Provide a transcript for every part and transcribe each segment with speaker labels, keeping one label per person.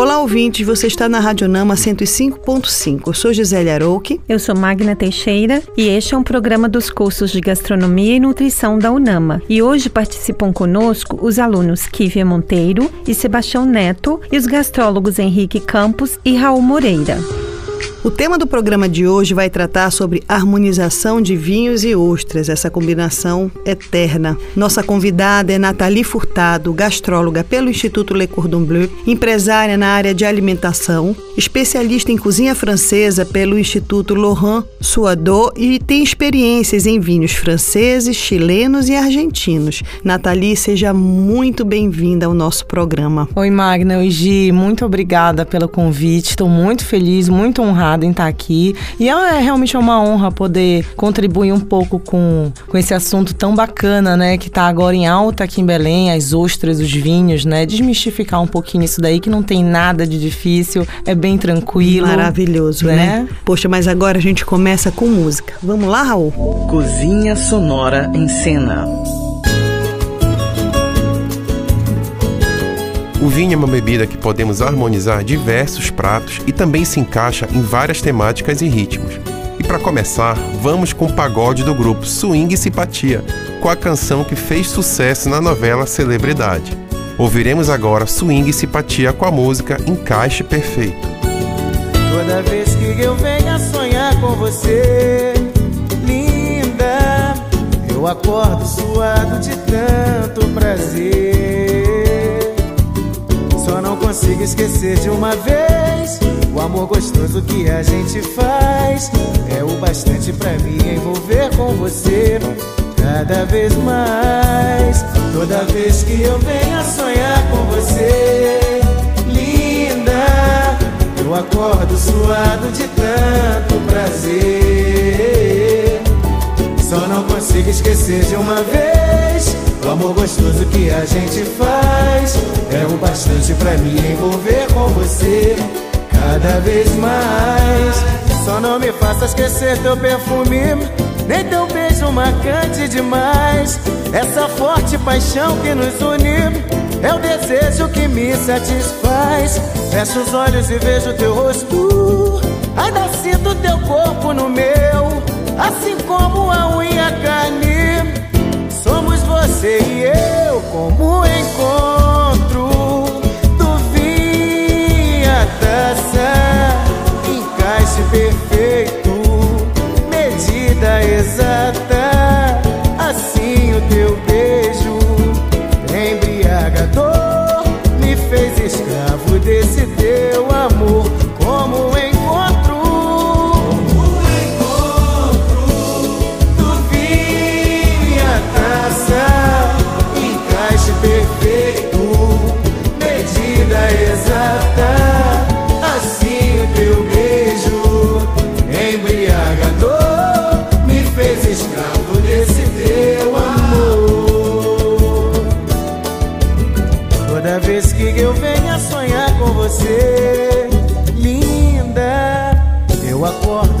Speaker 1: Olá, ouvintes, você está na Rádio Nama 105.5. Eu sou Gisele Arouque.
Speaker 2: Eu sou Magna Teixeira e este é um programa dos cursos de Gastronomia e Nutrição da UNAMA. E hoje participam conosco os alunos Kívia Monteiro e Sebastião Neto e os gastrólogos Henrique Campos e Raul Moreira.
Speaker 1: O tema do programa de hoje vai tratar sobre harmonização de vinhos e ostras, essa combinação eterna. Nossa convidada é Nathalie Furtado, gastróloga pelo Instituto Le Cordon Bleu, empresária na área de alimentação, especialista em cozinha francesa pelo Instituto Laurent Suadot e tem experiências em vinhos franceses, chilenos e argentinos. Nathalie, seja muito bem-vinda ao nosso programa.
Speaker 3: Oi, Magna. Oi, Gi. Muito obrigada pelo convite. Estou muito feliz, muito honrada honrada em estar aqui. E é, é realmente uma honra poder contribuir um pouco com, com esse assunto tão bacana, né? Que está agora em alta aqui em Belém, as ostras, os vinhos, né? Desmistificar um pouquinho isso daí, que não tem nada de difícil, é bem tranquilo.
Speaker 1: Maravilhoso, né? né? Poxa, mas agora a gente começa com música. Vamos lá, Raul?
Speaker 4: Cozinha Sonora em Cena.
Speaker 5: O vinho é uma bebida que podemos harmonizar diversos pratos e também se encaixa em várias temáticas e ritmos. E para começar, vamos com o pagode do grupo Swing e Simpatia, com a canção que fez sucesso na novela Celebridade. Ouviremos agora Swing e Simpatia com a música Encaixe Perfeito.
Speaker 6: Toda vez que eu venho a sonhar com você, linda, eu acordo suado de tanto prazer consigo esquecer de uma vez. O amor gostoso que a gente faz É o bastante pra me envolver com você Cada vez mais. Toda vez que eu venho sonhar com você Linda Eu acordo suado de tanto prazer. Só não consigo esquecer de uma vez o amor gostoso que a gente faz é o bastante pra me envolver com você cada vez mais. Só não me faça esquecer teu perfume, nem teu beijo marcante demais. Essa forte paixão que nos une é o desejo que me satisfaz. Fecho os olhos e vejo teu rosto, ainda sinto teu corpo no meu, assim como a unha carne você e eu como encontro do vinho a taça, encaixe perfeito, medida exata, assim o teu beijo embriagador me fez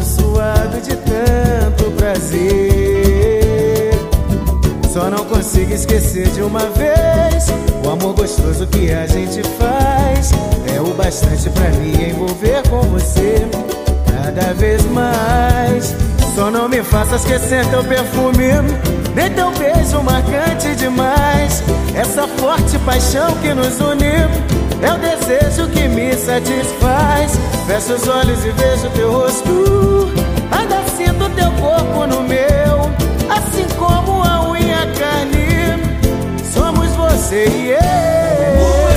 Speaker 6: suado de tanto prazer. Só não consigo esquecer de uma vez o amor gostoso que a gente faz. É o bastante pra me envolver com você cada vez mais. Só não me faça esquecer teu perfume, nem teu beijo marcante demais. Essa forte paixão que nos une é o desejo que me satisfaz. Fecho os olhos e vejo teu rosto. Ainda sinto teu corpo no meu. Assim como a unha carne. Somos você e eu.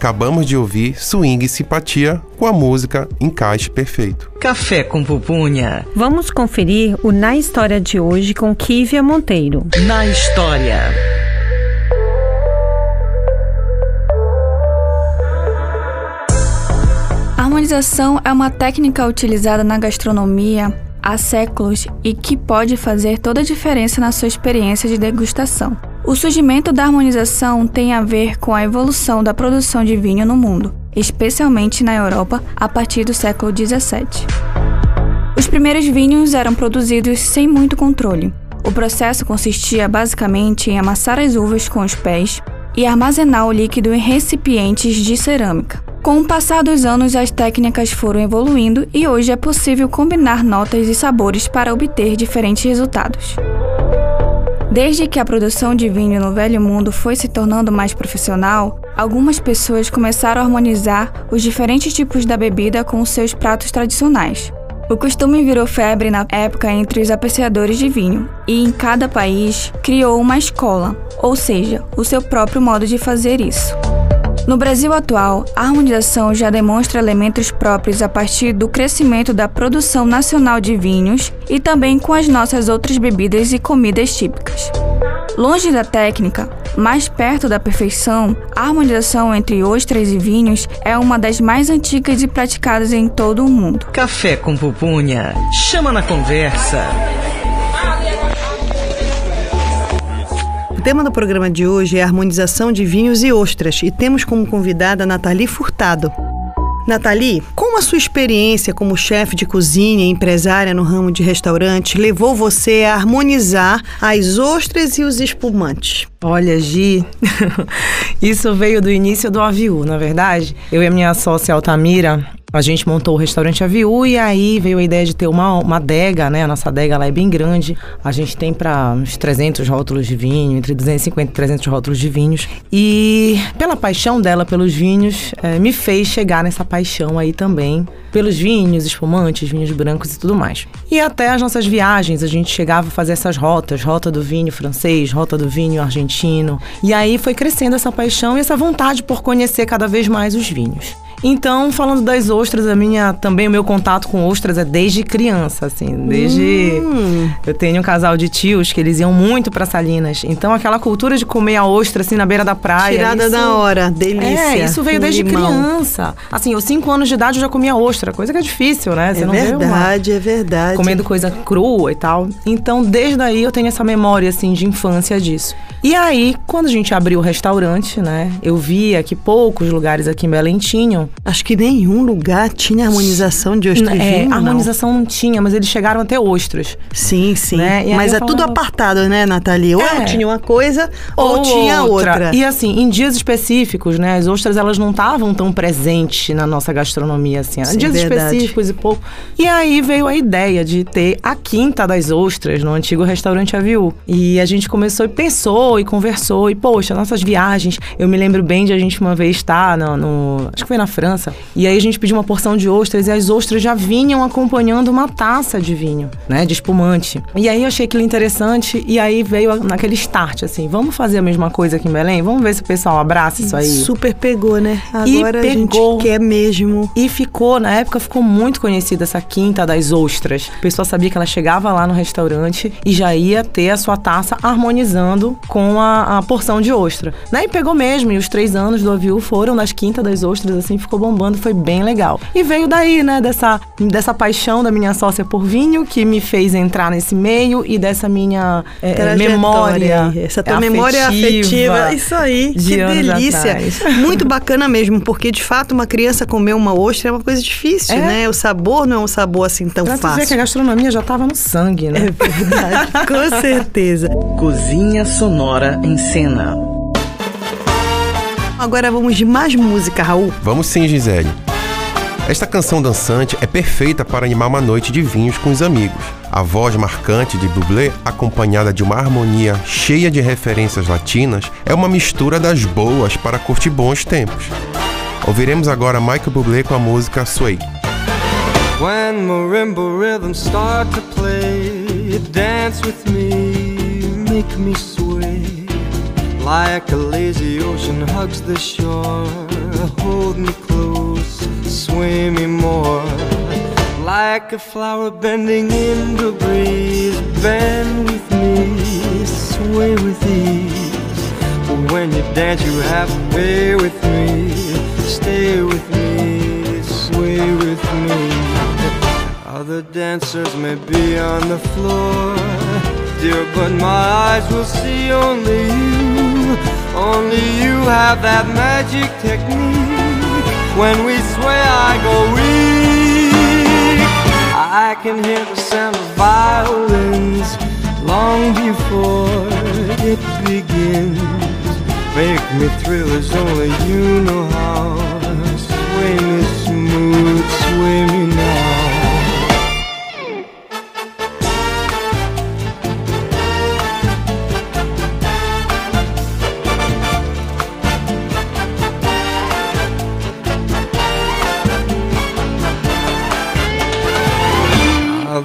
Speaker 5: Acabamos de ouvir Swing e Simpatia com a música Encaixe Perfeito.
Speaker 4: Café com pupunha.
Speaker 2: Vamos conferir o Na História de hoje com Kívia Monteiro.
Speaker 4: Na história.
Speaker 7: A harmonização é uma técnica utilizada na gastronomia há séculos e que pode fazer toda a diferença na sua experiência de degustação. O surgimento da harmonização tem a ver com a evolução da produção de vinho no mundo, especialmente na Europa a partir do século XVII. Os primeiros vinhos eram produzidos sem muito controle. O processo consistia basicamente em amassar as uvas com os pés e armazenar o líquido em recipientes de cerâmica. Com o passar dos anos, as técnicas foram evoluindo e hoje é possível combinar notas e sabores para obter diferentes resultados. Desde que a produção de vinho no Velho Mundo foi se tornando mais profissional, algumas pessoas começaram a harmonizar os diferentes tipos da bebida com os seus pratos tradicionais. O costume virou febre na época entre os apreciadores de vinho, e em cada país criou uma escola, ou seja, o seu próprio modo de fazer isso. No Brasil atual, a harmonização já demonstra elementos próprios a partir do crescimento da produção nacional de vinhos e também com as nossas outras bebidas e comidas típicas. Longe da técnica, mais perto da perfeição, a harmonização entre ostras e vinhos é uma das mais antigas e praticadas em todo o mundo.
Speaker 4: Café com pupunha. Chama na conversa.
Speaker 1: O tema do programa de hoje é harmonização de vinhos e ostras e temos como convidada Nathalie Furtado. Nathalie, como a sua experiência como chefe de cozinha e empresária no ramo de restaurante levou você a harmonizar as ostras e os espumantes?
Speaker 3: Olha, Gi, isso veio do início do Aviu, na verdade. Eu e a minha sócia Altamira, a gente montou o restaurante Aviu e aí veio a ideia de ter uma, uma adega, né? A nossa adega lá é bem grande. A gente tem para uns 300 rótulos de vinho, entre 250 e 300 rótulos de vinhos. E pela paixão dela pelos vinhos, é, me fez chegar nessa paixão aí também pelos vinhos, espumantes, vinhos brancos e tudo mais. E até as nossas viagens, a gente chegava a fazer essas rotas, rota do vinho francês, rota do vinho argentino. E aí foi crescendo essa paixão e essa vontade por conhecer cada vez mais os vinhos. Então, falando das ostras, a minha também o meu contato com ostras é desde criança, assim, desde hum. eu tenho um casal de tios que eles iam muito para Salinas. Então, aquela cultura de comer a ostra assim na beira da praia,
Speaker 1: tirada
Speaker 3: isso...
Speaker 1: da hora, delícia.
Speaker 3: É, isso veio desde limão. criança. Assim, aos cinco anos de idade eu já comia ostra, coisa que é difícil, né?
Speaker 1: Você é não verdade, é verdade.
Speaker 3: Comendo coisa crua e tal. Então, desde aí eu tenho essa memória assim de infância disso. E aí, quando a gente abriu o restaurante, né, eu via que poucos lugares aqui em Belém tinham
Speaker 1: Acho que nenhum lugar tinha harmonização de ostras. É,
Speaker 3: vinho, harmonização não. tinha, mas eles chegaram até ostras.
Speaker 1: Sim, sim. Né? Mas é falava... tudo apartado, né, Nathalie? Ou é. tinha uma coisa ou, ou tinha outra. outra.
Speaker 3: E assim, em dias específicos, né, as ostras elas não estavam tão presentes na nossa gastronomia assim. Sim, dias verdade. específicos e pouco. E aí veio a ideia de ter a quinta das ostras no antigo restaurante Aviu. E a gente começou e pensou e conversou e poxa, nossas viagens, eu me lembro bem de a gente uma vez estar no, no acho que foi na França e aí a gente pediu uma porção de ostras e as ostras já vinham acompanhando uma taça de vinho, né? De espumante. E aí eu achei aquilo interessante e aí veio naquele start, assim, vamos fazer a mesma coisa aqui em Belém? Vamos ver se o pessoal abraça isso aí.
Speaker 1: Super pegou, né? Agora e pegou, a gente quer mesmo.
Speaker 3: E ficou, na época ficou muito conhecida essa quinta das ostras. O pessoal sabia que ela chegava lá no restaurante e já ia ter a sua taça harmonizando com a, a porção de ostra. Né? E pegou mesmo, e os três anos do avião foram nas quinta das ostras, assim, ficou bombando foi bem legal. E veio daí, né, dessa, dessa paixão da minha sócia por vinho, que me fez entrar nesse meio e dessa minha é, memória.
Speaker 1: Essa tua afetiva, memória afetiva. Isso aí, que delícia. Muito bacana mesmo, porque de fato uma criança comer uma ostra é uma coisa difícil, é? né? O sabor não é um sabor assim tão
Speaker 3: pra
Speaker 1: fácil.
Speaker 3: Que a gastronomia já estava no sangue, né?
Speaker 1: É verdade, com certeza.
Speaker 4: Cozinha Sonora em Cena.
Speaker 1: Agora vamos de mais música, Raul.
Speaker 5: Vamos sim, Gisele. Esta canção dançante é perfeita para animar uma noite de vinhos com os amigos. A voz marcante de Bublé, acompanhada de uma harmonia cheia de referências latinas, é uma mistura das boas para curtir bons tempos. Ouviremos agora Michael Bublé com a música Sway. When marimba rhythms start to play, dance with me, make me sway. Like a lazy ocean hugs the shore,
Speaker 8: hold me close, sway me more. Like a flower bending in the breeze, bend with me, sway with ease. When you dance, you have a way with me, stay with me, sway with me. Other dancers may be on the floor, dear, but my eyes will see only you. Only you have that magic technique. When we sway, I go weak. I can hear the sound of violins long before it begins. Make me thrill as only you know how. Sway me smooth, sway me now.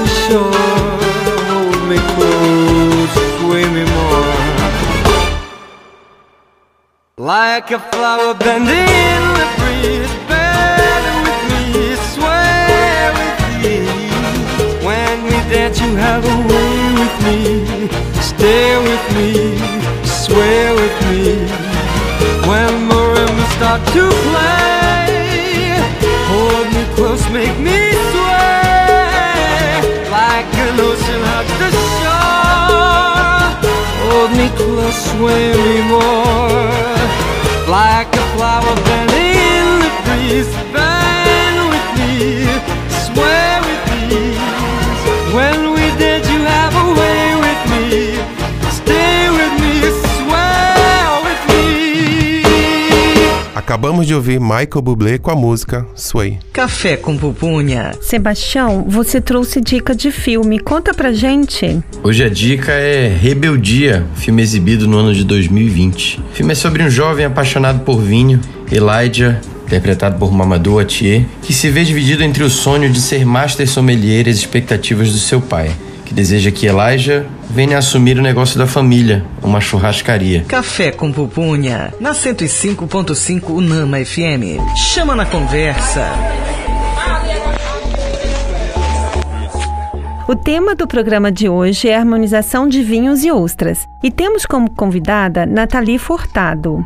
Speaker 8: the shore. Hold me close, sway me more. Like a flower bending in the breeze, bend with me, sway with me. When we dance, you have a way with me, stay with me, sway with me. When marimbas start to play, ocean the shore. Hold me close, sway me more like a flower bending in the breeze.
Speaker 5: Acabamos de ouvir Michael Bublé com a música Sway.
Speaker 4: Café com pupunha.
Speaker 2: Sebastião, você trouxe dica de filme. Conta pra gente.
Speaker 9: Hoje a dica é Rebeldia, filme exibido no ano de 2020. O filme é sobre um jovem apaixonado por vinho, Elijah, interpretado por Mamadou Atier, que se vê dividido entre o sonho de ser master sommelier e as expectativas do seu pai, que deseja que Elijah venha assumir o negócio da família, uma churrascaria.
Speaker 4: Café com pupunha. Na 105.5 Unama FM. Chama na conversa.
Speaker 2: O tema do programa de hoje é harmonização de vinhos e ostras. E temos como convidada Nathalie Furtado.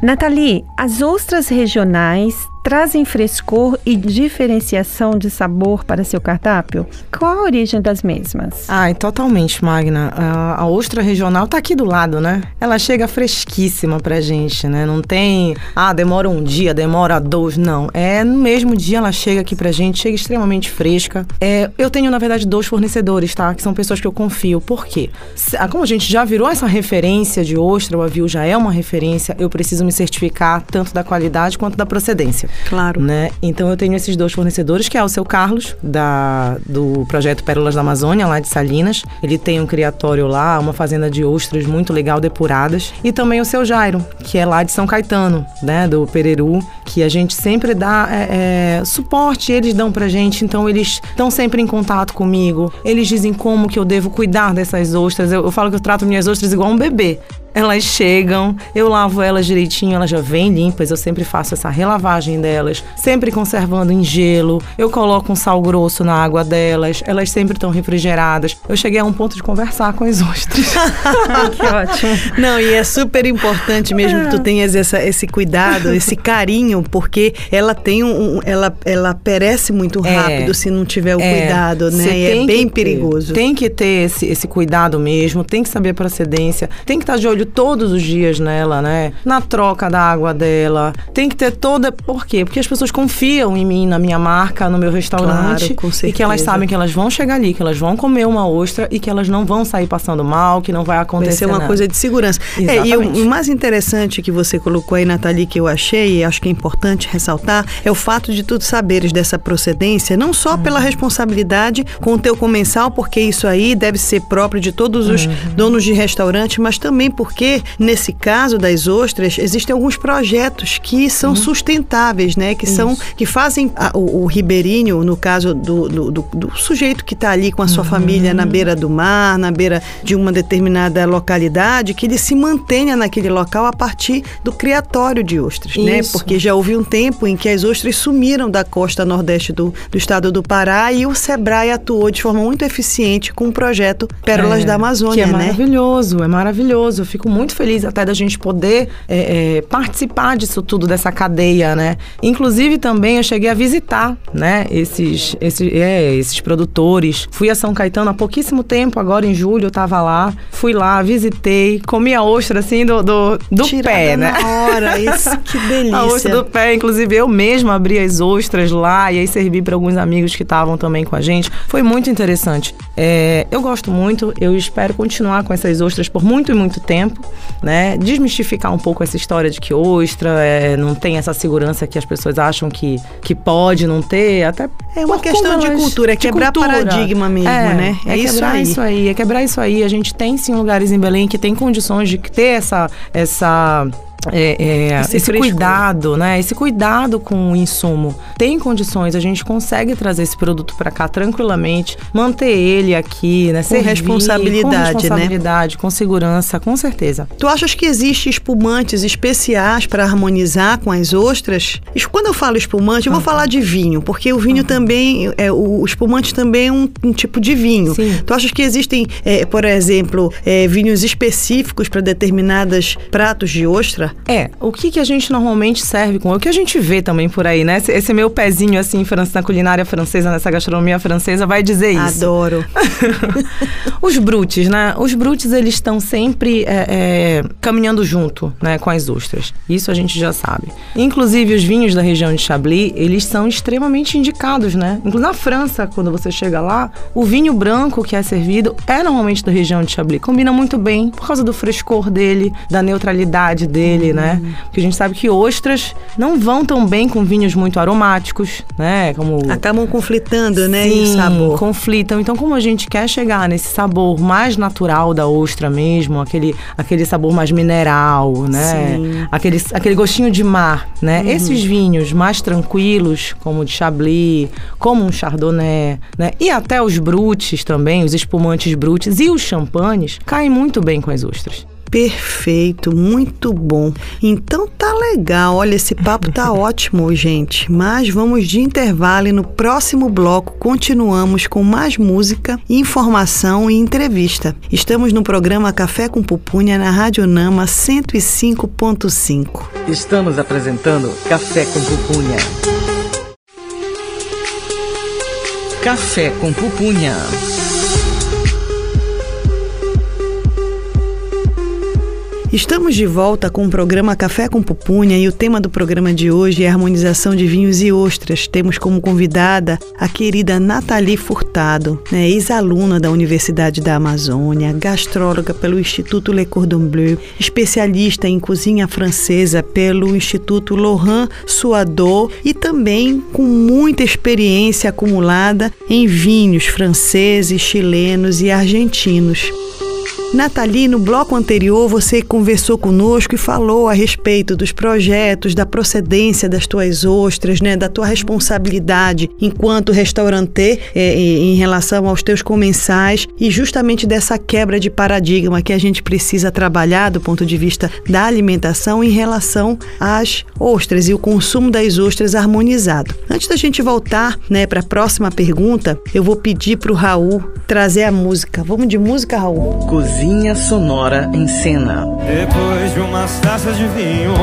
Speaker 2: Nathalie, as ostras regionais trazem frescor e diferenciação de sabor para seu cardápio? Qual a origem das mesmas?
Speaker 3: Ai, totalmente, Magna. A, ostra regional tá aqui do lado, né? Ela chega fresquíssima pra gente, né? Não tem, ah, demora um dia, demora dois, não. É no mesmo dia ela chega aqui pra gente, chega extremamente fresca. É, eu tenho, na verdade, dois fornecedores, tá? Que são pessoas que eu confio. Por quê? Como a gente já virou essa referência de ostra, o Avil já é uma referência, eu preciso me certificar tanto da qualidade quanto da procedência.
Speaker 1: Claro.
Speaker 3: Né? Então eu tenho esses dois fornecedores, que é o seu Carlos, da, do projeto Pérolas da Amazônia, lá de Salinas. Ele tem um criatório lá, uma fazenda de ostras muito legal, depuradas. E também o seu Jairo, que é lá de São Caetano, né? Do Pereru, que a gente sempre dá é, é, suporte, eles dão pra gente, então eles estão sempre em contato comigo. Eles dizem como que eu devo cuidar dessas ostras. Eu, eu falo que eu trato minhas ostras igual um bebê. Elas chegam, eu lavo elas direitinho, elas já vêm limpas, eu sempre faço essa relavagem delas, sempre conservando em gelo. Eu coloco um sal grosso na água delas, elas sempre estão refrigeradas. Eu cheguei a um ponto de conversar com as ostras.
Speaker 2: que ótimo.
Speaker 1: Não, e é super importante mesmo que tu tenhas essa, esse cuidado, esse carinho, porque ela tem um. ela, ela perece muito
Speaker 3: É.
Speaker 1: rápido se não tiver o
Speaker 3: É,
Speaker 1: cuidado, né? E é bem
Speaker 3: ter.
Speaker 1: perigoso.
Speaker 3: Tem que ter esse, esse cuidado mesmo, tem que saber a procedência, tem que estar de olho todos os dias nela, né? Na troca da água dela. Tem que ter toda. Por quê? Porque as pessoas confiam em mim, na minha marca, no meu restaurante.
Speaker 1: Claro, com
Speaker 3: e que elas
Speaker 1: certeza.
Speaker 3: sabem que elas vão chegar ali, que elas vão comer uma ostra e que elas não vão sair passando mal, que não vai
Speaker 1: Vai
Speaker 3: acontecer.
Speaker 1: ser uma
Speaker 3: nada.
Speaker 1: coisa de segurança. É, e o,
Speaker 3: Exatamente.
Speaker 1: o mais interessante que você colocou aí, Nathalie, que eu achei, e acho que é importante ressaltar, é o fato de tu saberes dessa procedência, não só
Speaker 3: Uhum.
Speaker 1: pela responsabilidade com o teu comensal, porque isso aí deve ser próprio de todos os
Speaker 3: Uhum.
Speaker 1: donos de restaurante, mas também porque, nesse caso das ostras, existem alguns projetos que
Speaker 3: Uhum.
Speaker 1: são sustentáveis, né? Que são, que fazem a- o, o ribeirinho, no caso do, do, do- do sujeito que está ali com a sua
Speaker 3: Uhum.
Speaker 1: família na beira do mar, na beira de uma determinada localidade, que ele se mantenha naquele local a partir do criatório de ostras, né?
Speaker 3: Isso.
Speaker 1: Porque já houve um tempo em que as ostras sumiram da costa nordeste do, do estado do Pará e o Sebrae atuou de forma muito eficiente com o projeto Pérolas
Speaker 3: É,
Speaker 1: da Amazônia,
Speaker 3: Que é
Speaker 1: né?
Speaker 3: maravilhoso, é maravilhoso. Eu fico muito feliz até da gente poder é, é, participar disso tudo, dessa cadeia, né? Inclusive também eu cheguei a visitar, né, esses, esses, é, esses produtores. Fui a São Caetano há pouquíssimo tempo, agora em julho eu tava lá. Fui lá, visitei, comi a ostra assim do, do, do pé, né?
Speaker 1: hora, isso, que delícia.
Speaker 3: A ostra do pé, inclusive eu mesma abri as ostras lá e aí servi para alguns amigos que estavam também com a gente. Foi muito interessante. É, eu gosto muito, eu espero continuar com essas ostras por muito e muito tempo, né? Desmistificar um pouco essa história de que ostra é, não tem essa segurança que as pessoas acham que, que pode não ter, até
Speaker 1: É uma questão de cultura, é
Speaker 3: de
Speaker 1: quebrar paradigma mesmo,
Speaker 3: É,
Speaker 1: né?
Speaker 3: É,
Speaker 1: É isso
Speaker 3: quebrar
Speaker 1: aí.
Speaker 3: isso aí, é quebrar isso aí. A gente tem sim lugares em Belém que tem condições de ter essa essa é, é,
Speaker 1: Esse
Speaker 3: esse,
Speaker 1: frescor.
Speaker 3: cuidado, né? Esse cuidado com o insumo. Tem condições, a gente consegue trazer esse produto para cá tranquilamente, manter ele aqui, né? Servir,
Speaker 1: responsabilidade,
Speaker 3: com
Speaker 1: né?
Speaker 3: responsabilidade, com segurança, com certeza.
Speaker 1: Tu achas que existe espumantes especiais para harmonizar com as ostras? Quando eu falo espumante, eu vou falar de vinho, porque o vinho também, é, o espumante também é um, um tipo de vinho.
Speaker 3: Sim.
Speaker 1: Tu achas que existem, é, por exemplo, é, vinhos específicos para determinadas pratos de ostra?
Speaker 3: É, o que, que a gente normalmente serve com? O que a gente vê também por aí, né? Esse, meu pezinho assim na culinária francesa, nessa gastronomia francesa, vai dizer isso.
Speaker 1: Adoro.
Speaker 3: Os brutes, né? Os brutes, eles estão sempre é, é, caminhando junto, né? Com as ostras. Isso a gente já sabe. Inclusive, os vinhos da região de Chablis, eles são extremamente indicados, né? Inclusive, na França, quando você chega lá, o vinho branco que é servido é normalmente da região de Chablis. Combina muito bem, por causa do frescor dele, da neutralidade dele, né? Porque a gente sabe que ostras não vão tão bem com vinhos muito aromáticos, né? Como
Speaker 1: Acabam conflitando, né?
Speaker 3: Sim,
Speaker 1: em sabor.
Speaker 3: conflitam. Então, como a gente quer chegar nesse sabor mais natural da ostra mesmo, aquele, aquele sabor mais mineral, né?
Speaker 1: Sim.
Speaker 3: Aquele, aquele gostinho de mar, né? Esses vinhos mais tranquilos, como o de Chablis, como um Chardonnay, né? E até os brutes também, os espumantes brutes e os champanhes, caem muito bem com as ostras.
Speaker 1: Perfeito, muito bom. Então tá legal. Olha, esse papo tá ótimo, gente. Mas vamos de intervalo e no próximo bloco continuamos com mais música, informação e entrevista. Estamos no programa Café com Pupunha na Rádio Nama 105.5.
Speaker 4: Estamos apresentando Café com Pupunha. Café com Pupunha.
Speaker 1: Estamos de volta com o programa Café com Pupunha e o tema do programa de hoje é harmonização de vinhos e ostras. Temos como convidada a querida Nathalie Furtado, né, ex-aluna da Universidade da Amazônia, gastróloga pelo Instituto Le Cordon Bleu, especialista em cozinha francesa pelo Instituto Laurent Suadot e também com muita experiência acumulada em vinhos franceses, chilenos e argentinos. Nathalie, no bloco anterior você conversou conosco e falou a respeito dos projetos, da procedência das tuas ostras, né, da tua responsabilidade enquanto restaurante eh, em relação aos teus comensais e justamente dessa quebra de paradigma que a gente precisa trabalhar do ponto de vista da alimentação em relação às ostras e o consumo das ostras harmonizado. Antes da gente voltar, né, para a próxima pergunta, eu vou pedir para o Raul trazer a música. Vamos de música, Raul?
Speaker 4: Cozinha Sonora em Cena.
Speaker 6: Depois de umas taças de vinho,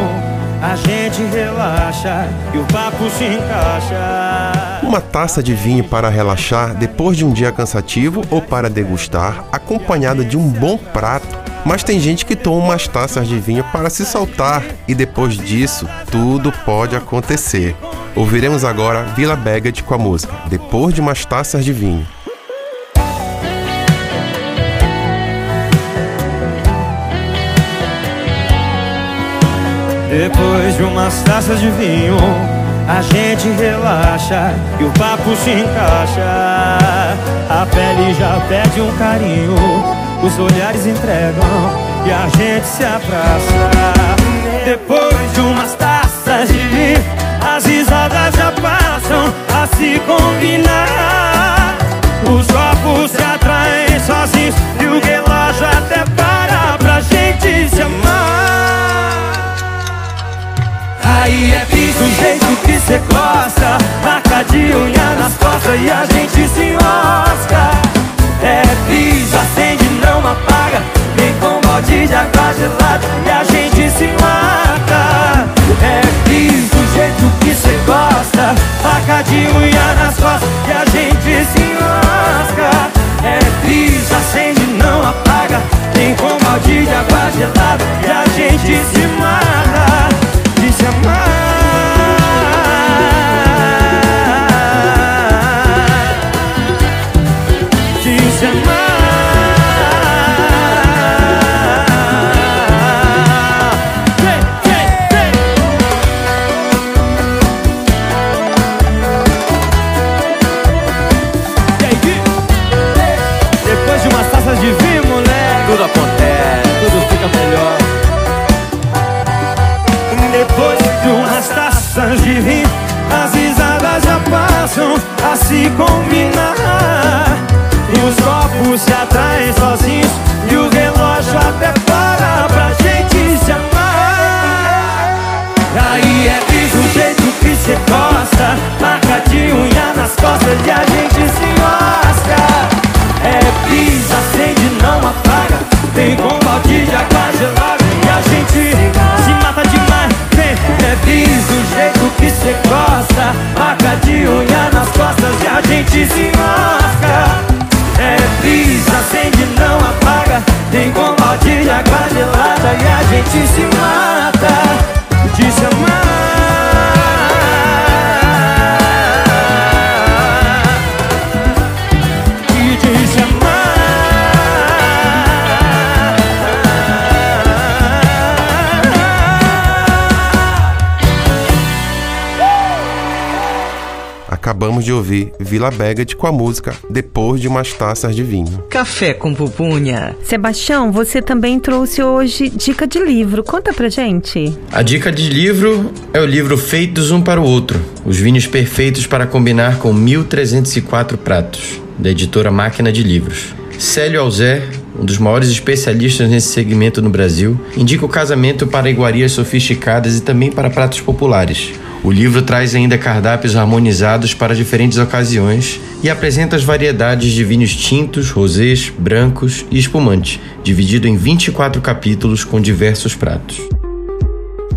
Speaker 6: a gente relaxa e o papo se encaixa.
Speaker 5: Uma taça de vinho para relaxar depois de um dia cansativo ou para degustar, acompanhada de um bom prato, Mas tem gente que toma umas taças de vinho para se soltar e depois disso tudo pode acontecer. Ouviremos agora Vila Baggett com a música Depois de umas taças de vinho.
Speaker 10: Depois de umas taças de vinho, a gente relaxa e o papo se encaixa. A pele já pede um carinho, os olhares entregam e a gente se abraça. Depois de umas taças de vinho, as risadas já passam a se combinar. Os copos se atraem sozinhos e o relógio até para pra gente se amar. Aí é bis do jeito que cê gosta Marca de unha nas costas e a gente se enrosca. É bis, acende, não apaga Vem com balde de água gelada e a gente se mata. É bis do jeito que cê gosta Marca de unha nas costas e a gente se enrosca. É bis, acende, não apaga Vem com balde de água gelada e a gente se mata
Speaker 5: ouvir Vila Baggett com a música Depois de umas taças de vinho.
Speaker 4: Café com pupunha.
Speaker 2: Sebastião, você também trouxe hoje dica de livro. Conta pra gente.
Speaker 9: A dica de livro é o livro Feitos Um para o Outro: Os vinhos perfeitos para combinar com 1304 pratos, da editora Máquina de Livros. Célio Alzé, um dos maiores especialistas nesse segmento no Brasil, indica o casamento para iguarias sofisticadas e também para pratos populares. O livro traz ainda cardápios harmonizados para diferentes ocasiões e apresenta as variedades de vinhos tintos, rosés, brancos e espumante, dividido em 24 capítulos com diversos pratos.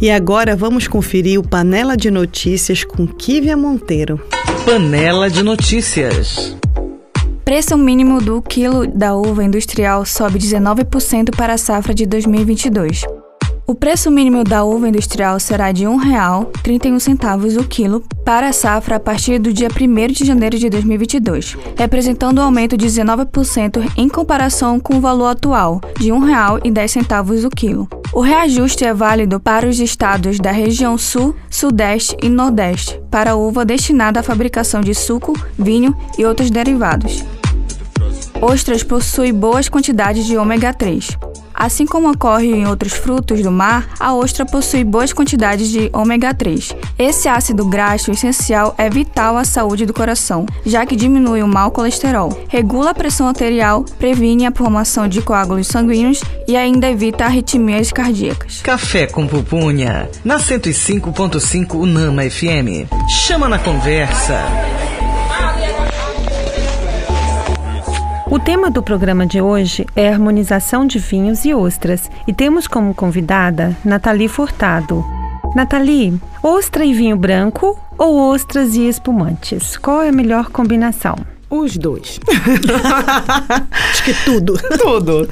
Speaker 1: E agora vamos conferir o Panela de Notícias com Kívia Monteiro.
Speaker 4: Panela de notícias.
Speaker 7: Preço mínimo do quilo da uva industrial sobe 19% para a safra de 2022. O preço mínimo da uva industrial será de R$ 1,31 o quilo para a safra a partir do dia 1 de janeiro de 2022, representando um aumento de 19% em comparação com o valor atual, de R$ 1,10 o quilo. O reajuste é válido para os estados da região Sul, Sudeste e Nordeste, para a uva destinada à fabricação de suco, vinho e outros derivados. Ostras possui boas quantidades de ômega 3. Assim como ocorre em outros frutos do mar, a ostra possui boas quantidades de ômega 3. Esse ácido graxo essencial é vital à saúde do coração, já que diminui o mau colesterol, regula a pressão arterial, previne a formação de coágulos sanguíneos e ainda evita arritmias cardíacas.
Speaker 4: Café com pupunha. Na 105.5 Unama FM. Chama na conversa.
Speaker 2: O tema do programa de hoje é harmonização de vinhos e ostras e temos como convidada Nathalie Furtado. Nathalie, ostra e vinho branco ou ostras e espumantes? Qual é a melhor combinação?
Speaker 1: Os dois. Acho que tudo.
Speaker 3: Tudo.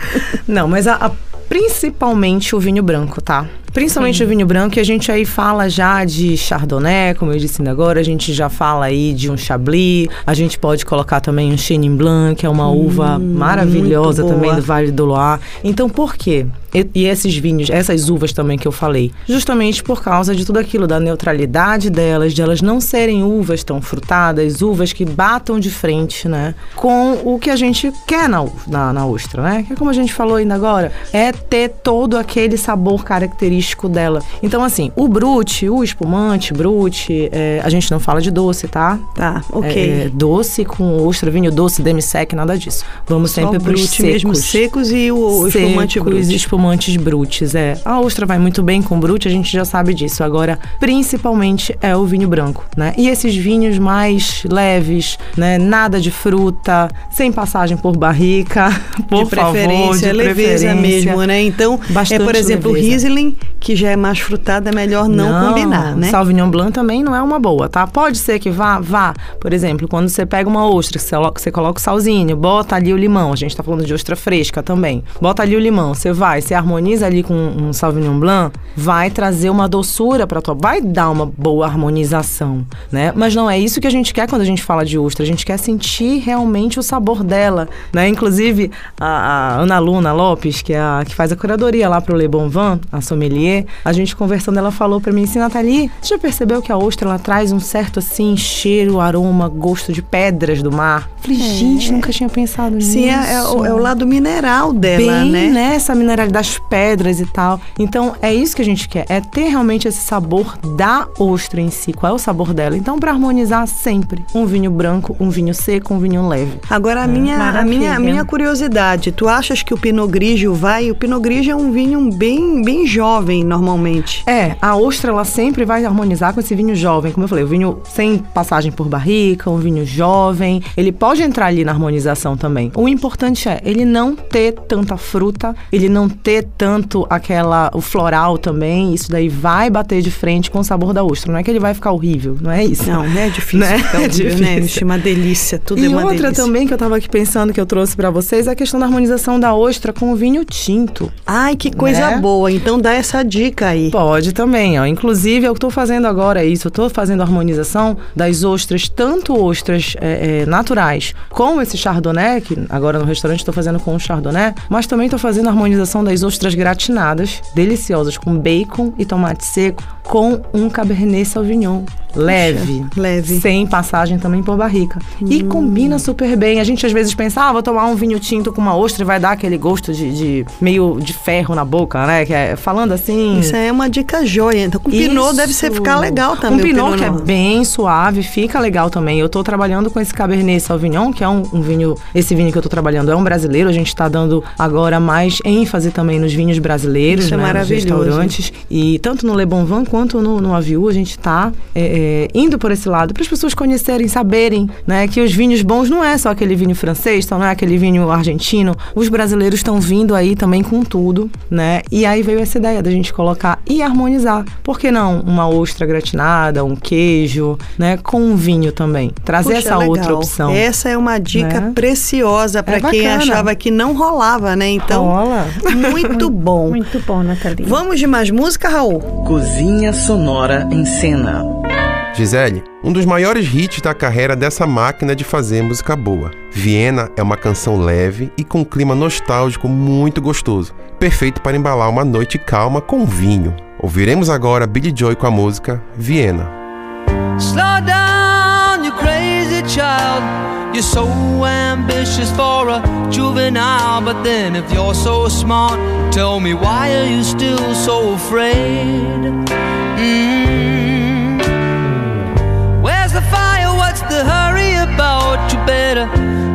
Speaker 3: Não, mas a, a principalmente o vinho branco, tá? Principalmente o vinho branco, e a gente aí fala já de Chardonnay, como eu disse ainda agora, a gente já fala aí de um Chablis, a gente pode colocar também um Chenin Blanc, que é uma uva maravilhosa também do Vale do Loire. Então, por quê? E, e esses vinhos, essas uvas também que eu falei, justamente por causa de tudo aquilo, da neutralidade delas, de elas não serem uvas tão frutadas, uvas que batam de frente, né, com o que a gente quer na, na, na ostra, né? Que é como a gente falou ainda agora, é ter todo aquele sabor característico dela. Então, assim, o brute, o espumante, brute, é, a gente não fala de doce, tá?
Speaker 1: Tá, ok.
Speaker 3: É, doce com ostra, vinho doce, demi-sec, nada disso. Vamos
Speaker 1: Só
Speaker 3: sempre para os
Speaker 1: brute mesmo,
Speaker 3: secos
Speaker 1: secos e o, o espumante
Speaker 3: secos,
Speaker 1: brute.
Speaker 3: Espumantes brutes, é. A ostra vai muito bem com brute, a gente já sabe disso. Agora, principalmente é o vinho branco, né? E esses vinhos mais leves, né? Nada de fruta, sem passagem por barrica, por
Speaker 1: de preferência,
Speaker 3: favor, de
Speaker 1: leveza
Speaker 3: preferência.
Speaker 1: mesmo, né? Então,
Speaker 3: Bastante
Speaker 1: é, por exemplo,
Speaker 3: leveza.
Speaker 1: o Riesling, que já é mais frutado, é melhor não, combinar, né?
Speaker 3: Sauvignon Blanc também não é uma boa, tá? Pode ser que vá, vá. Por exemplo, quando você pega uma ostra, você coloca o salzinho, bota ali o limão. A gente tá falando de ostra fresca também. Bota ali o limão, você vai, você harmoniza ali com um Sauvignon Blanc, vai trazer uma doçura pra tua, vai dar uma boa harmonização, né? Mas não é isso que a gente quer quando a gente fala de ostra. A gente quer sentir realmente o sabor dela, né? Inclusive, a, a Ana Luna Lopes, que é a que faz a curadoria lá pro Le Bon Vin, a sommelier, a gente conversando, ela falou pra mim assim, Nathalie, você já percebeu que a ostra ela traz um certo assim cheiro, aroma, gosto de pedras do mar? Falei, gente, nunca tinha pensado nisso.
Speaker 1: Sim, é, é o, é o lado mineral dela,
Speaker 3: Bem,
Speaker 1: né?
Speaker 3: Essa mineralidade das pedras e tal. Então, é isso que a gente quer. É ter realmente esse sabor da ostra em si. Qual é o sabor dela? Então, pra harmonizar sempre, um vinho branco, um vinho seco, um vinho leve.
Speaker 1: Agora, a minha, a minha, a minha curiosidade, tu achas que o Pinot Grigio vai? O Pinot Grigio é um vinho bem, bem jovem, normalmente.
Speaker 3: É, a ostra ela sempre vai harmonizar com esse vinho jovem, como eu falei, o vinho sem passagem por barrica, um vinho jovem, ele pode entrar ali na harmonização também. O importante é ele não ter tanta fruta, ele não ter tanto aquela o floral também, isso daí vai bater de frente com o sabor da ostra, não é que ele vai ficar horrível, não é isso.
Speaker 1: Não, é difícil.
Speaker 3: Né?
Speaker 1: ficar
Speaker 3: É
Speaker 1: horrível,
Speaker 3: difícil.
Speaker 1: né? Vixe, uma delícia, tudo
Speaker 3: e
Speaker 1: é uma
Speaker 3: outra
Speaker 1: delícia.
Speaker 3: também que eu tava aqui pensando que eu trouxe pra vocês é a questão da harmonização da ostra com o vinho tinto.
Speaker 1: Ai, que coisa
Speaker 3: Né?
Speaker 1: boa. Então dá essa dica aí.
Speaker 3: Pode também, ó. Inclusive, eu estou fazendo agora isso. Eu estou fazendo a harmonização das ostras, tanto ostras é, é, naturais, com esse chardonnay, que agora no restaurante estou fazendo com o chardonnay, mas também estou fazendo a harmonização das ostras gratinadas, deliciosas, com bacon e tomate seco, com um cabernet sauvignon. Leve.
Speaker 1: leve.
Speaker 3: Sem passagem também por barrica. E combina super bem. A gente às vezes pensa, ah, vou tomar um vinho tinto com uma ostra e vai dar aquele gosto de, de meio de ferro na boca, né? Que é, falando assim.
Speaker 1: Isso é uma dica joia. Então, com Pinot deve ser ficar legal também.
Speaker 3: Um
Speaker 1: o
Speaker 3: Pinot que é bem suave, fica legal também. Eu tô trabalhando com esse Cabernet Sauvignon, que é um, um vinho. Esse vinho que eu tô trabalhando é um brasileiro. A gente tá dando agora mais ênfase também nos vinhos brasileiros,
Speaker 1: Isso é
Speaker 3: né, nos
Speaker 1: maravilhoso.
Speaker 3: restaurantes. E tanto no Le Bon Vin quanto no, no Aviu, a gente tá é, é, indo por esse lado, para as pessoas conhecerem, saberem, né, que os vinhos bons não é só aquele vinho francês, então não é aquele vinho argentino. Os brasileiros estão vindo aí também com tudo, né? E aí veio essa ideia da gente colocar e harmonizar. Por que não uma ostra gratinada, um queijo, né, com um vinho também? Trazer
Speaker 1: Puxa,
Speaker 3: essa
Speaker 1: legal.
Speaker 3: outra opção.
Speaker 1: Essa é uma dica
Speaker 3: Né?
Speaker 1: preciosa para
Speaker 3: É
Speaker 1: quem achava que não rolava, né? Então,
Speaker 3: Rola.
Speaker 1: muito bom.
Speaker 2: Muito bom, Nathalie.
Speaker 1: Vamos de mais música, Raul?
Speaker 4: Cozinha Sonora em Cena.
Speaker 5: Gisele, um dos maiores hits da carreira dessa máquina de fazer música boa. Viena é uma canção leve e com um clima nostálgico muito gostoso, perfeito para embalar uma noite calma com vinho. Ouviremos agora Billy Joy com a música Viena.
Speaker 11: Slow down, you crazy child. You're so ambitious for a juvenile, but then if you're so smart, tell me why are you still so afraid? Mm. The hurry about? You better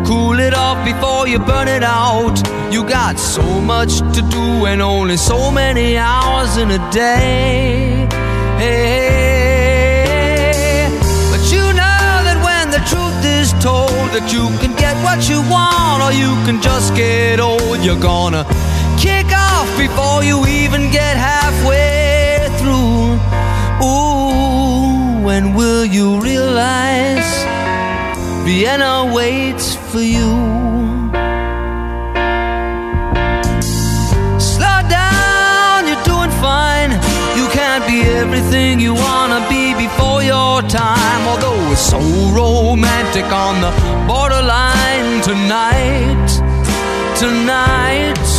Speaker 11: cool it off before you burn it out. You got so much to do and only so many hours in a day. Hey, but you know that when the truth is told that you can get what you want or you can just get old, you're gonna kick off before you even get halfway through when will you realize Vienna waits for you? Slow down, you're doing fine. You can't be everything you wanna be before your time. Although it's so romantic on the borderline tonight, tonight.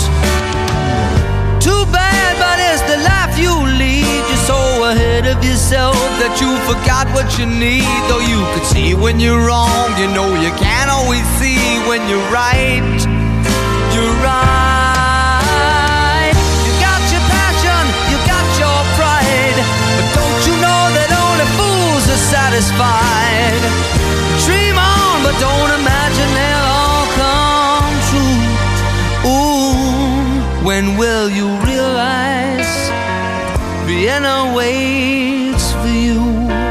Speaker 11: Of yourself that you forgot what you need. Though you could see when you're wrong, you know you can't always see when you're right. You're right. You got your passion, you got your pride. But don't you know that only fools are satisfied? Dream on, but don't imagine they'll all come true. Ooh, when will you realize Vienna waits for you?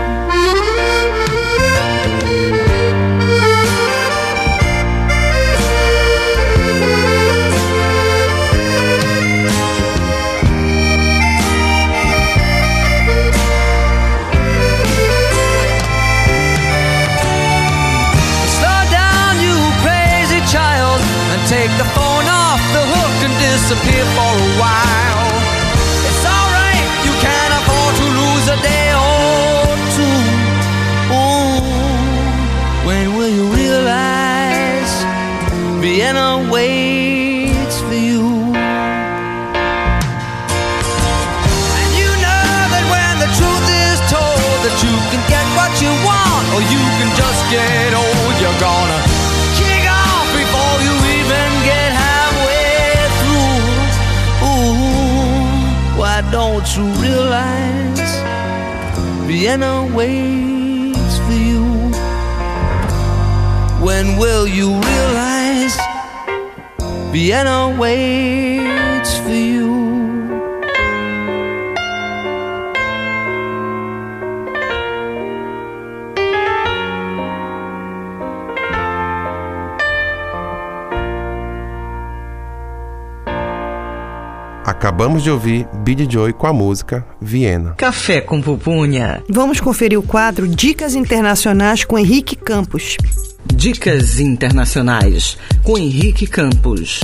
Speaker 11: Vienna waits for you? When will you realize Vienna waits
Speaker 5: Acabamos de ouvir Billy Joy com a música Viena.
Speaker 4: Café com pupunha.
Speaker 1: Vamos conferir o quadro Dicas Internacionais com Henrique Campos.
Speaker 4: Dicas internacionais com Henrique Campos.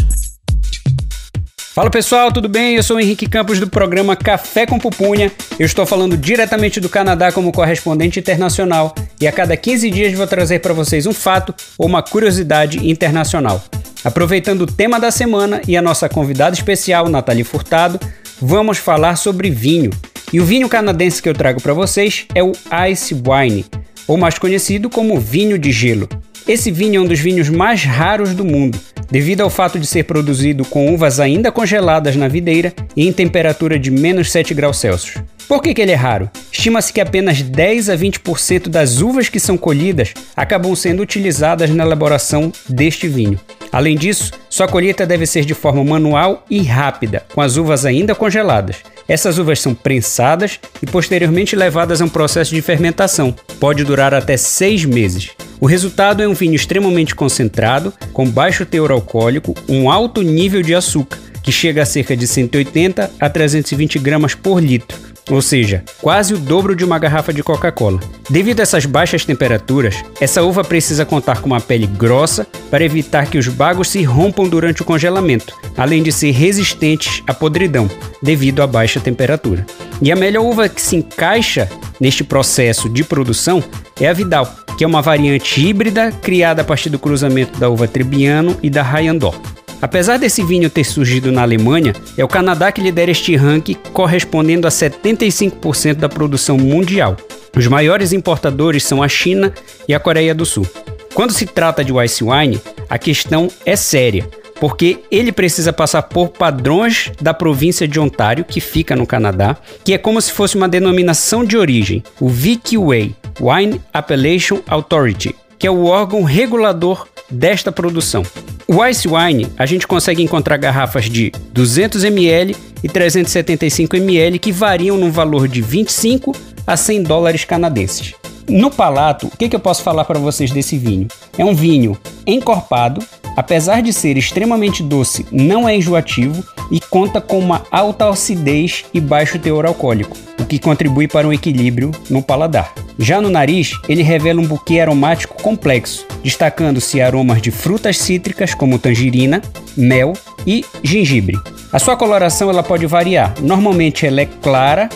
Speaker 12: Fala pessoal, tudo bem? Eu sou o Henrique Campos do programa Café com Pupunha. Eu estou falando diretamente do Canadá como correspondente internacional e a cada 15 dias vou trazer para vocês um fato ou uma curiosidade internacional. Aproveitando o tema da semana e a nossa convidada especial, Nathalie Furtado, vamos falar sobre vinho. E o vinho canadense que eu trago para vocês é o Ice Wine, ou mais conhecido como vinho de gelo. Esse vinho é um dos vinhos mais raros do mundo, devido ao fato de ser produzido com uvas ainda congeladas na videira e em temperatura de menos 7 graus Celsius. Por que, que ele é raro? Estima-se que apenas 10 a 20% das uvas que são colhidas acabam sendo utilizadas na elaboração deste vinho. Além disso, sua colheita deve ser de forma manual e rápida, com as uvas ainda congeladas. Essas uvas são prensadas e posteriormente levadas a um processo de fermentação. Pode durar até seis meses. O resultado é um vinho extremamente concentrado, com baixo teor alcoólico, um alto nível de açúcar, que chega a cerca de 180 a 320 gramas por litro, ou seja, quase o dobro de uma garrafa de Coca-Cola. Devido a essas baixas temperaturas, essa uva precisa contar com uma pele grossa para evitar que os bagos se rompam durante o congelamento, além de ser resistentes à podridão, devido à baixa temperatura. E a melhor uva que se encaixa neste processo de produção é a Vidal, que é uma variante híbrida criada a partir do cruzamento da uva Trebbiano e da Rayandor. Apesar desse vinho ter surgido na Alemanha, é o Canadá que lidera este ranking, correspondendo a 75% da produção mundial. Os maiores importadores são a China e a Coreia do Sul. Quando se trata de ice wine, a questão é séria, porque ele precisa passar por padrões da província de Ontário, que fica no Canadá, que é como se fosse uma denominação de origem, o VQA, Wine Appellation Authority, que é o órgão regulador desta produção. O Ice Wine, a gente consegue encontrar garrafas de 200 ml e 375 ml que variam no valor de 25 a 100 dólares canadenses. No palato, o que, que eu posso falar para vocês desse vinho? É um vinho encorpado, apesar de ser extremamente doce, não é enjoativo e conta com uma alta acidez e baixo teor alcoólico, o que contribui para um equilíbrio no paladar. Já no nariz, ele revela um buquê aromático complexo, destacando-se aromas de frutas cítricas como tangerina, mel e gengibre. A sua coloração ela pode variar. Normalmente ela é clara,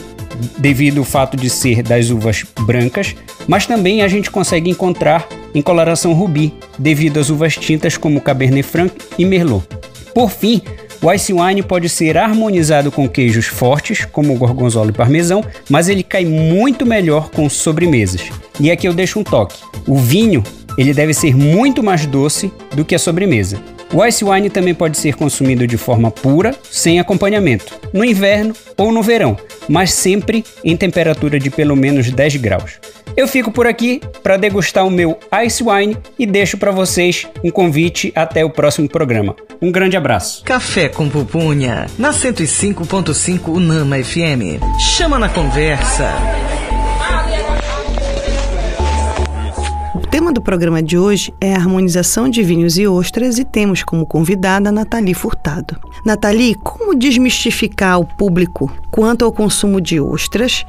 Speaker 12: devido ao fato de ser das uvas brancas, mas também a gente consegue encontrar em coloração rubi, devido às uvas tintas como Cabernet Franc e Merlot. Por fim, o ice wine pode ser harmonizado com queijos fortes, como o gorgonzola e parmesão, mas ele cai muito melhor com sobremesas. E aqui eu deixo um toque. O vinho, ele deve ser muito mais doce do que a sobremesa. O ice wine também pode ser consumido de forma pura, sem acompanhamento, no inverno ou no verão, mas sempre em temperatura de pelo menos 10 graus. Eu fico por aqui para degustar o meu ice wine e deixo para vocês um convite até o próximo programa. Um grande abraço.
Speaker 4: Café com Pupunha, na 105.5 Unama FM. Chama na conversa.
Speaker 1: Tema do programa de hoje é a harmonização de vinhos e ostras e temos como convidada a Nathalie Furtado. Nathalie, como desmistificar o público quanto ao consumo de ostras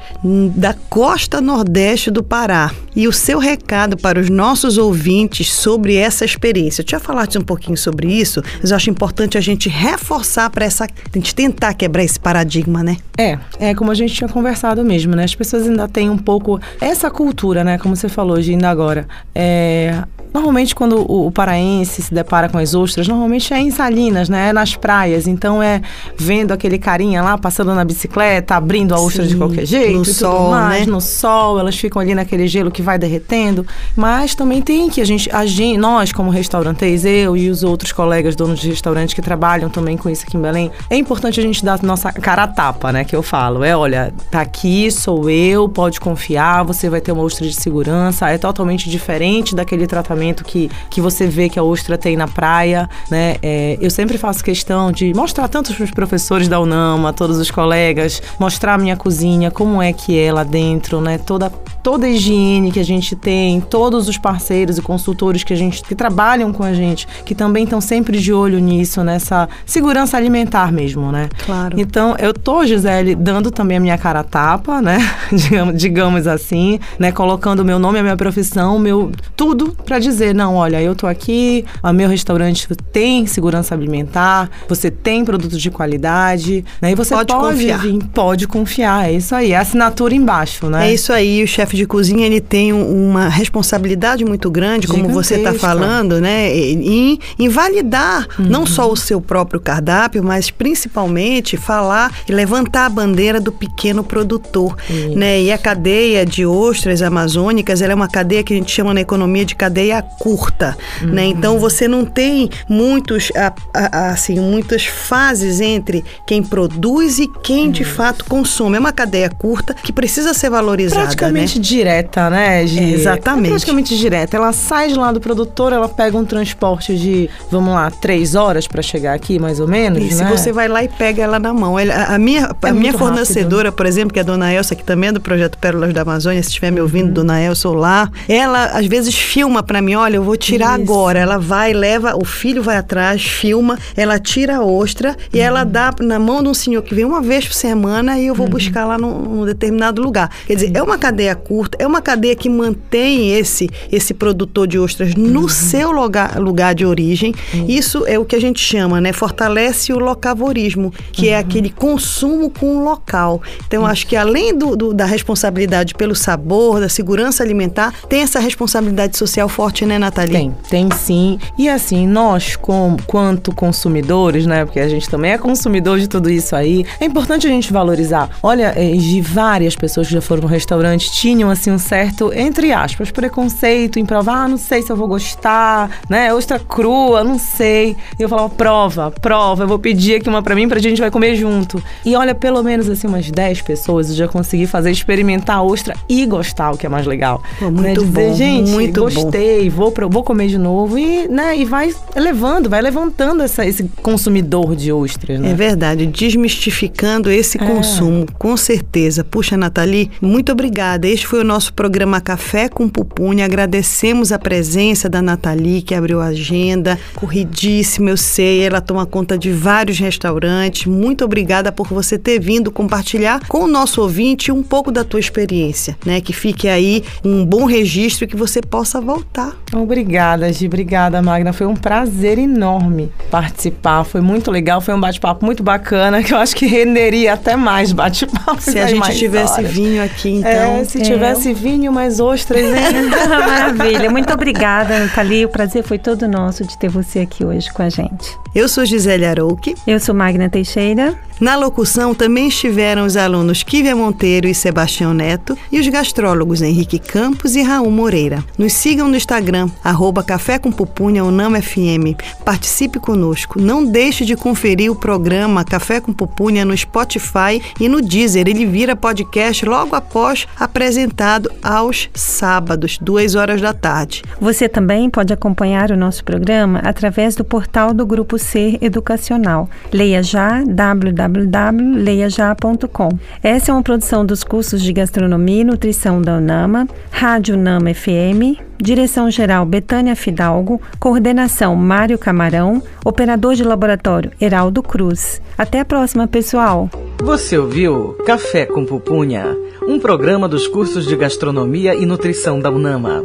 Speaker 1: da costa nordeste do Pará e o seu recado para os nossos ouvintes sobre essa experiência? Eu já falaste um pouquinho sobre isso, mas eu acho importante a gente reforçar para essa, a gente tentar quebrar esse paradigma, né?
Speaker 3: É, é como a gente tinha conversado mesmo, né? As pessoas ainda têm um pouco essa cultura, né? Como você falou, ainda agora. É, Normalmente, quando o, o, paraense se depara com as ostras, normalmente é em Salinas, né? É nas praias. Então, é vendo aquele carinha lá passando na bicicleta, abrindo a ostra Sim, de qualquer jeito. No sol, mais, né? No sol, elas ficam ali naquele gelo que vai derretendo. Mas também tem que a gente, a gente nós como restaurantes, eu e os outros colegas donos de restaurantes que trabalham também com isso aqui em Belém, é importante a gente dar nossa cara a tapa, né? Que eu falo. É, olha, tá aqui, sou eu, pode confiar, você vai ter uma ostra de segurança. É totalmente diferente daquele tratamento que, que você vê que a ostra tem na praia, né? É, eu sempre faço questão de mostrar tanto para os professores da UNAMA, todos os colegas, mostrar a minha cozinha, como é que é lá dentro, né? Toda, toda a higiene que a gente tem, todos os parceiros e consultores que a gente que trabalham com a gente, que também estão sempre de olho nisso, nessa segurança alimentar mesmo, né?
Speaker 1: Claro.
Speaker 3: Então, eu tô, Gisele, dando também a minha cara a tapa, né? digamos, digamos assim, né? Colocando o meu nome, a minha profissão, meu tudo para dizer não, olha, eu tô aqui, o meu restaurante tem segurança alimentar, você tem produtos de qualidade, né? E você pode, pode confiar. Vir, pode confiar, é isso aí, é assinatura embaixo, né?
Speaker 1: É isso aí, o chefe de cozinha, ele tem uma responsabilidade muito grande, como você está falando, né? Em, em validar uhum. não só o seu próprio cardápio, mas principalmente falar e levantar a bandeira do pequeno produtor, uhum. né? E a cadeia de ostras amazônicas, ela é uma cadeia que a gente chama na economia de cadeia curta, uhum. né? Então você não tem muitos, a, a, assim, muitas fases entre quem produz e quem de fato consome. É uma cadeia curta que precisa ser valorizada,
Speaker 3: Praticamente
Speaker 1: né?
Speaker 3: Direta, né, Gi?
Speaker 1: É, exatamente. É
Speaker 3: praticamente direta. Ela sai de lá do produtor, ela pega um transporte de, vamos lá, três horas para chegar aqui, mais ou menos,
Speaker 1: e
Speaker 3: né?
Speaker 1: você vai lá e pega ela na mão. a minha, é a minha fornecedora, rápido. por exemplo, que é a Dona Elsa, que também é do projeto Pérolas da Amazônia, se estiver me ouvindo, uhum. Dona Elsa lá, ela às vezes filma para mim mim, olha, eu vou tirar Isso. agora. Ela vai, leva, o filho vai atrás, filma, ela tira a ostra e uhum. ela dá na mão de um senhor que vem uma vez por semana e eu vou uhum. buscar lá num, num, determinado lugar. Quer dizer, é uma cadeia curta, é uma cadeia que mantém esse, esse produtor de ostras no uhum. seu lugar, lugar de origem. Isso é o que a gente chama, né? Fortalece o locavorismo, que é uhum. aquele consumo com o local. Então, acho que além do, do, da responsabilidade pelo sabor, da segurança alimentar, tem essa responsabilidade social forte né, Nathalie?
Speaker 3: Tem, tem sim. E assim, nós, com, quanto consumidores, né, porque a gente também é consumidor de tudo isso aí, é importante a gente valorizar. Olha, eh, de várias pessoas que já foram no restaurante tinham, assim, um certo, entre aspas, preconceito em provar, ah, não sei se eu vou gostar, né, ostra crua, não sei. E eu falava, prova, prova, eu vou pedir aqui uma pra mim, pra gente vai comer junto. E olha, pelo menos, assim, umas 10 pessoas eu já consegui fazer, experimentar a ostra e gostar, o que é mais legal.
Speaker 1: Pô, muito né? Dizer,
Speaker 3: bom,
Speaker 1: gente, muito
Speaker 3: gostei, vou, pra, vou comer de novo e, né, e vai levando, vai levantando essa, esse consumidor de ostras. Né?
Speaker 1: É verdade, desmistificando esse é. consumo, com certeza. Puxa, Nathalie, muito obrigada. Este foi o nosso programa Café com Pupunha. Agradecemos a presença da Nathalie, que abriu a agenda. Corridíssima, eu sei. Ela toma conta de vários restaurantes. Muito obrigada por você ter vindo compartilhar com o nosso ouvinte um pouco da tua experiência, né? Que fique aí um bom registro e que você possa voltar.
Speaker 3: Obrigada, Gi. Obrigada, Magna. Foi um prazer enorme participar. Foi muito legal. Foi um bate-papo muito bacana que eu acho que renderia até mais bate-papo.
Speaker 1: Se a gente tivesse horas. vinho aqui, então.
Speaker 3: É, se é. Tivesse vinho, mais ostras, né?
Speaker 2: Maravilha. Muito obrigada, Nathalie. O prazer foi todo nosso de ter você aqui hoje com a gente.
Speaker 1: Eu sou Gisele Arouque.
Speaker 2: Eu sou Magna Teixeira.
Speaker 1: Na locução também estiveram os alunos Kívia Monteiro e Sebastião Neto e os gastrólogos Henrique Campos e Raul Moreira. Nos sigam no Instagram, arroba Café com Pupunha Unama FM. Participe conosco. Não deixe de conferir o programa Café com Pupunha no Spotify e no Deezer. Ele vira podcast logo após apresentado aos sábados, duas horas da tarde.
Speaker 2: Você também pode acompanhar o nosso programa através do portal do Grupo Ser Educacional. Leia já www www.leiajá.com. Essa é uma produção dos cursos de Gastronomia e Nutrição da UNAMA, Rádio UNAMA FM, Direção-Geral Betânia Fidalgo, Coordenação Mário Camarão, Operador de Laboratório Heraldo Cruz. Até a próxima, pessoal!
Speaker 4: Você ouviu Café com Pupunha, um programa dos cursos de Gastronomia e Nutrição da UNAMA.